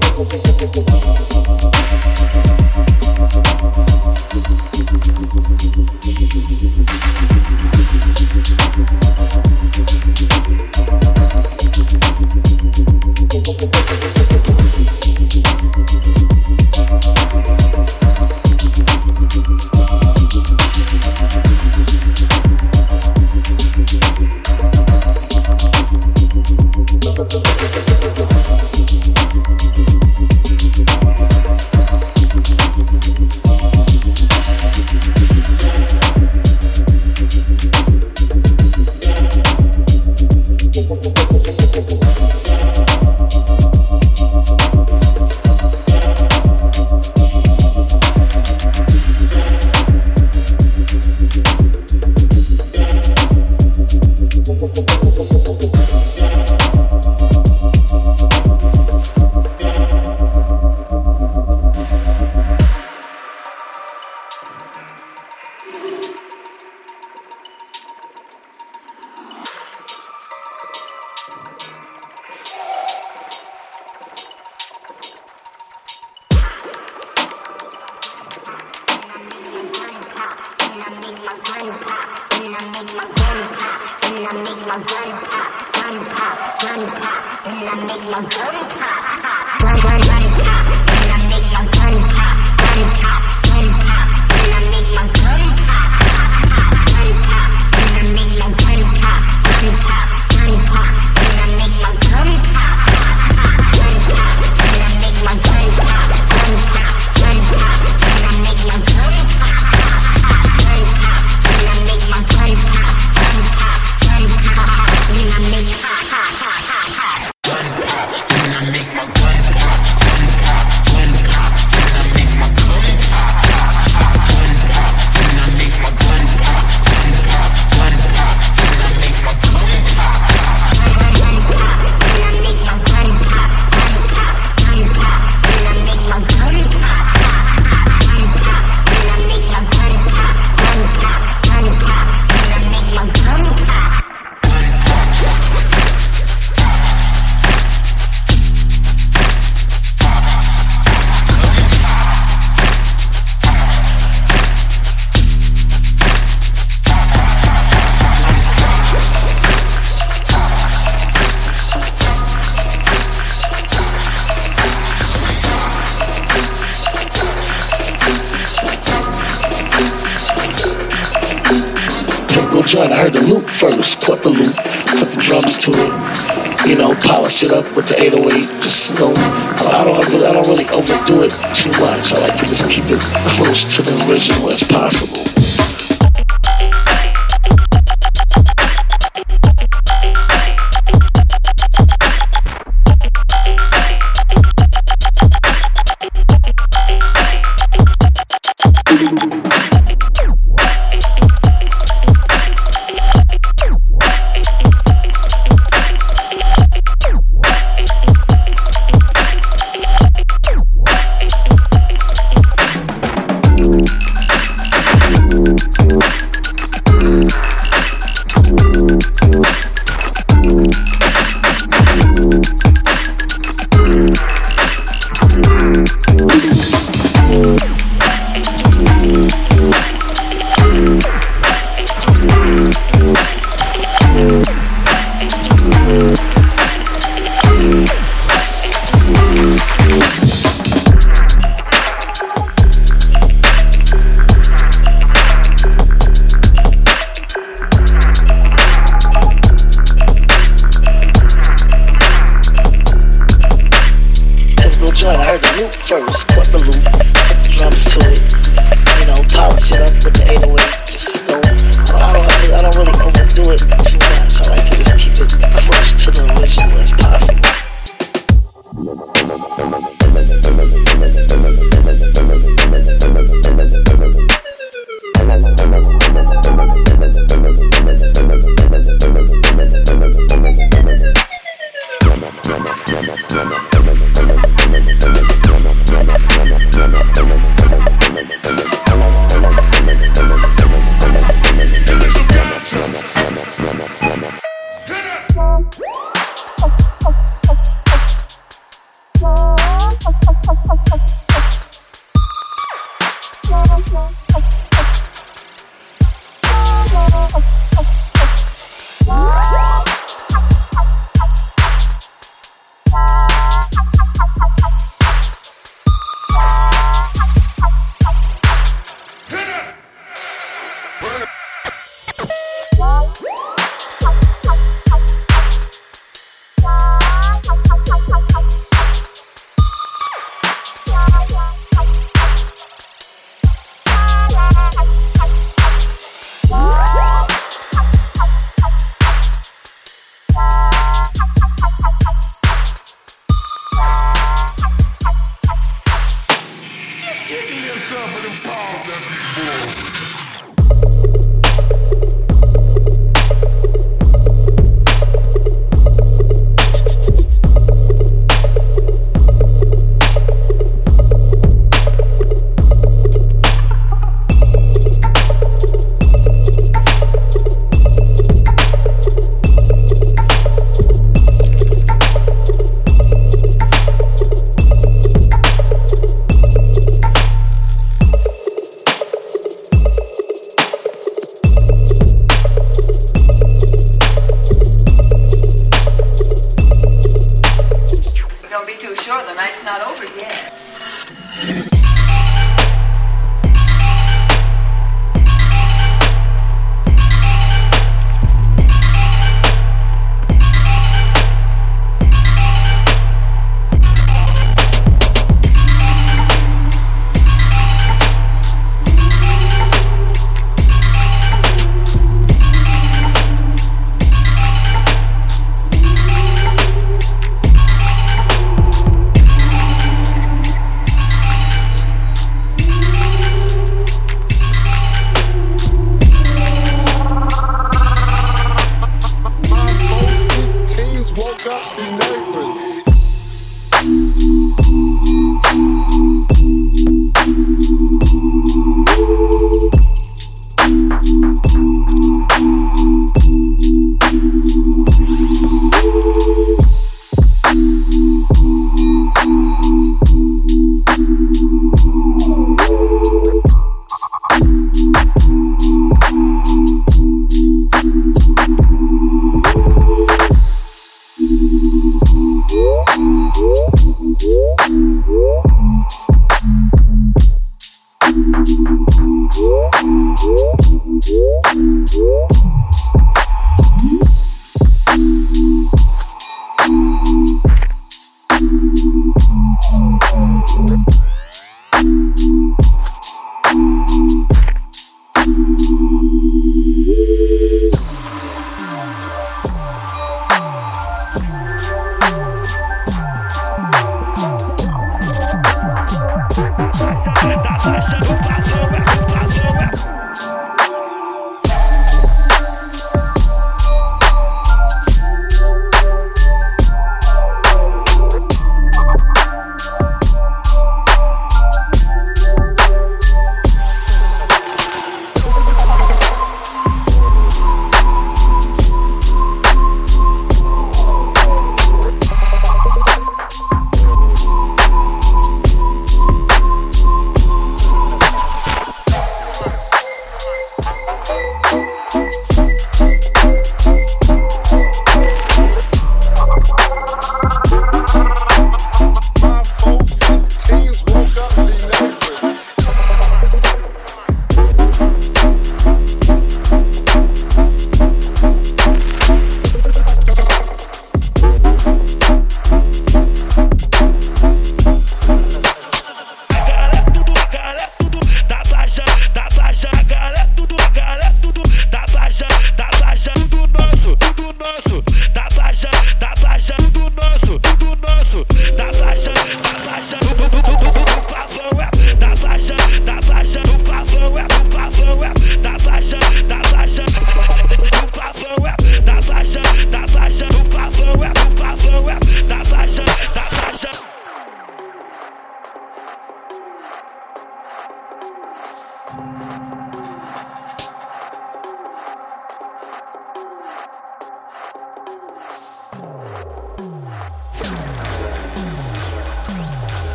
Thank you. my gun pop, gun pop, gun pop, then I make my gun pop, pop, gun, gun, gun pop, then I make my gun pop, gun pop, gun pop, then I make my gun pop, pop, pop, gun pop, then I make my gun pop, gun pop, gun pop, then I make my gun pop, pop, pop, gun pop, then I make my gun pop, gun pop, gun pop, then I make my gun pop, pop, pop, gun pop, then I make my gun pop.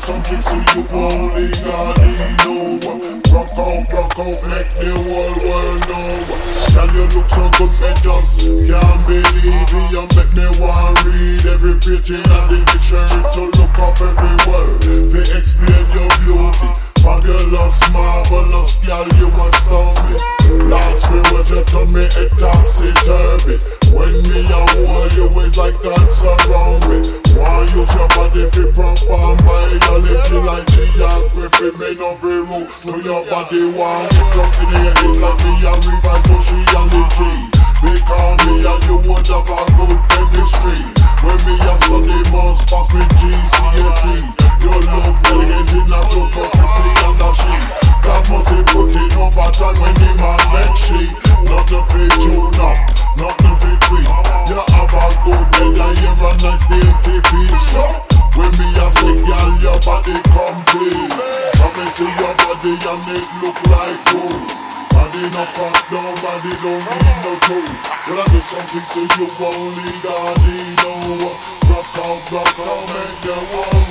something so you won't leave, I got no one. Rock out, rock out, make the whole world know. Can you look so good, I just can't believe it. You make me want read every page in the dictionary to look up every word. They explain your beauty. Fabulous, marvelous, girl, you astound me. Last we were you told me, a topsy turvy. When me a hold you, it's like God around me. Why use your body fi perform biology like geography? Me no fi root, so your body want it up in the head like me a revise sociology. Because me and you would have a good chemistry. When me a study must pass me GCSE. You look brilliant in a proper sexy undershe That must be putting overtime when the man make she Not the fit tune up, not the fit tweet You have a good weather, you're a nice DMTV So, when me a say girl, your body complete So me see your body and it look like gold Body no pop down, body don't need no tool Well I do something so you won't need, I need no Rock out, rock out, make the one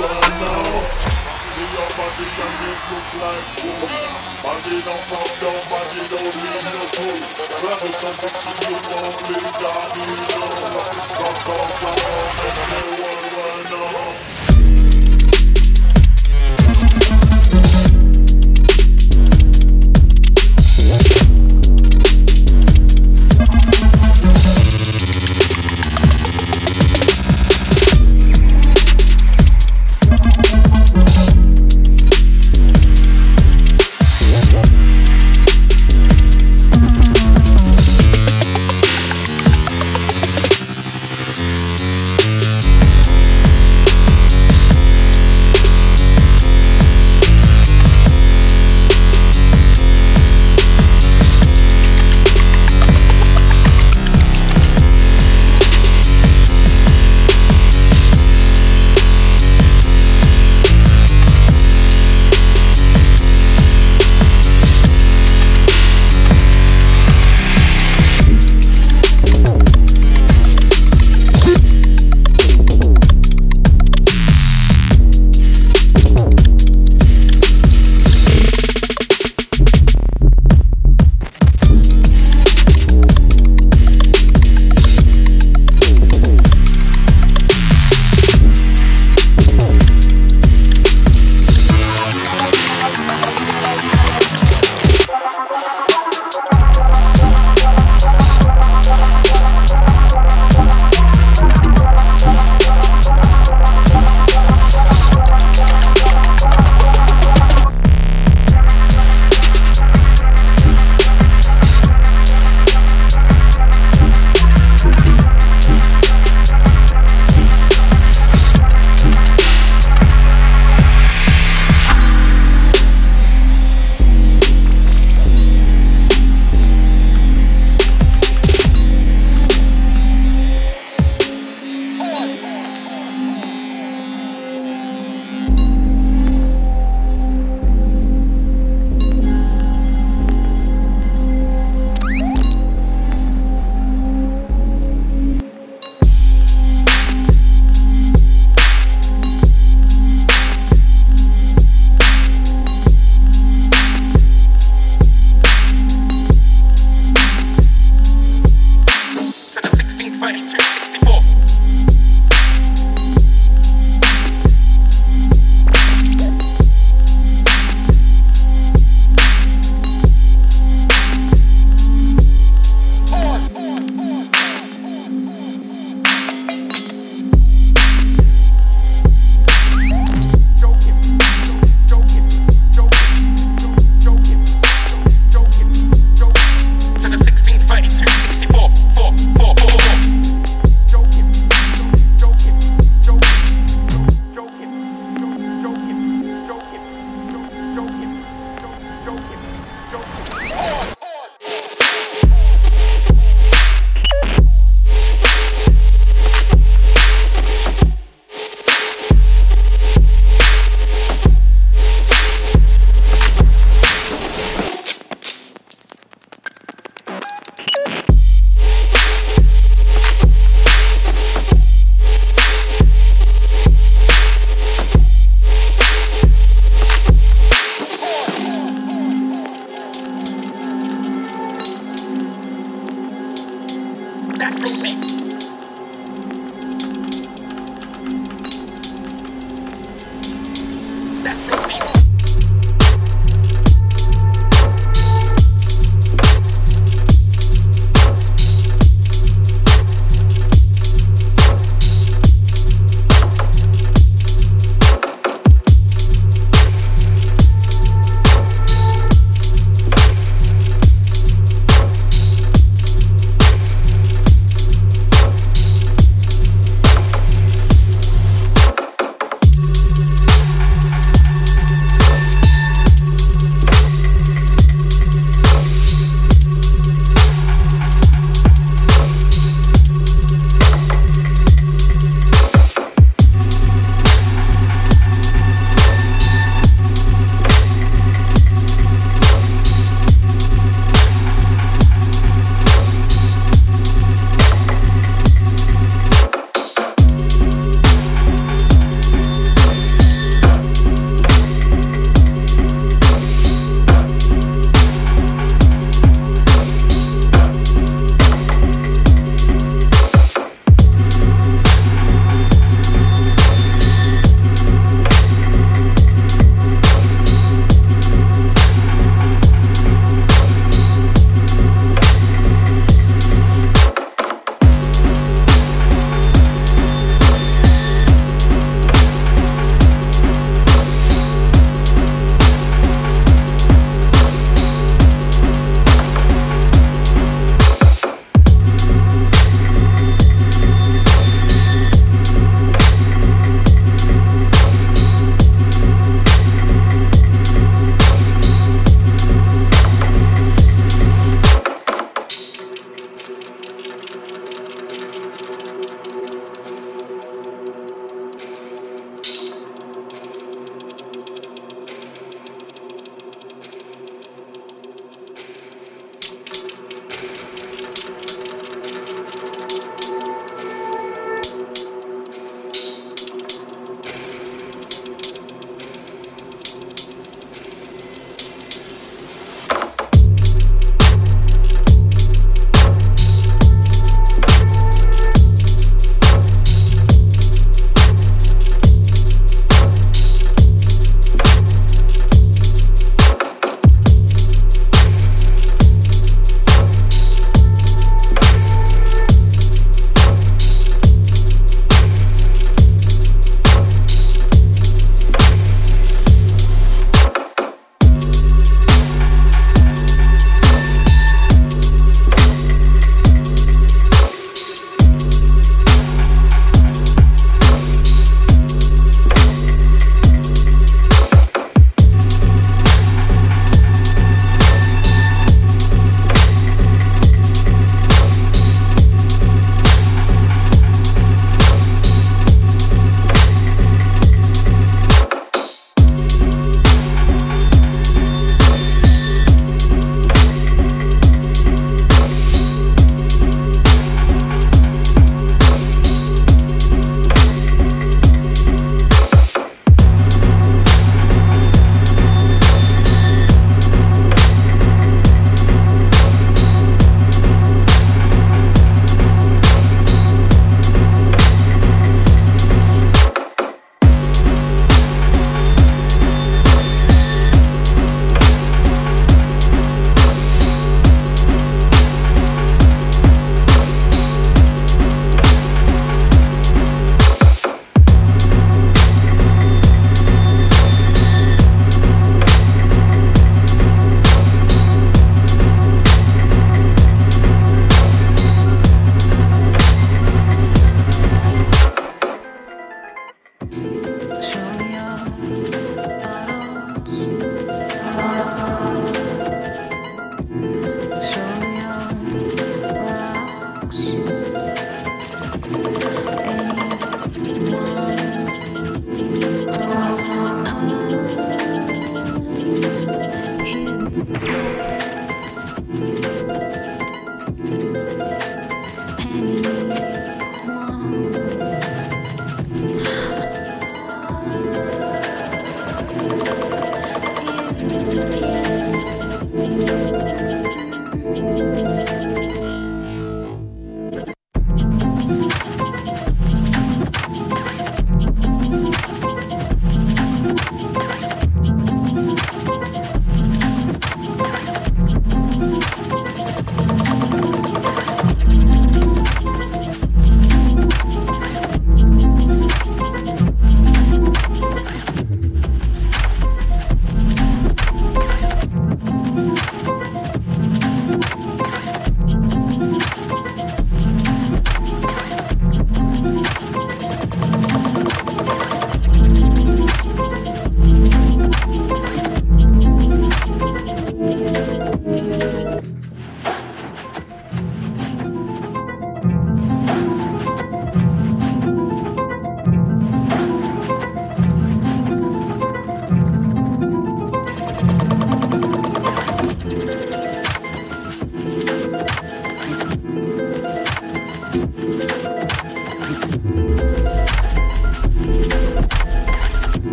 bitch, I just look like fool. Body don't pump, don't body don't leave no fool. Rather some bitch you want me, God, you know. Don't talk, don't talk, and I never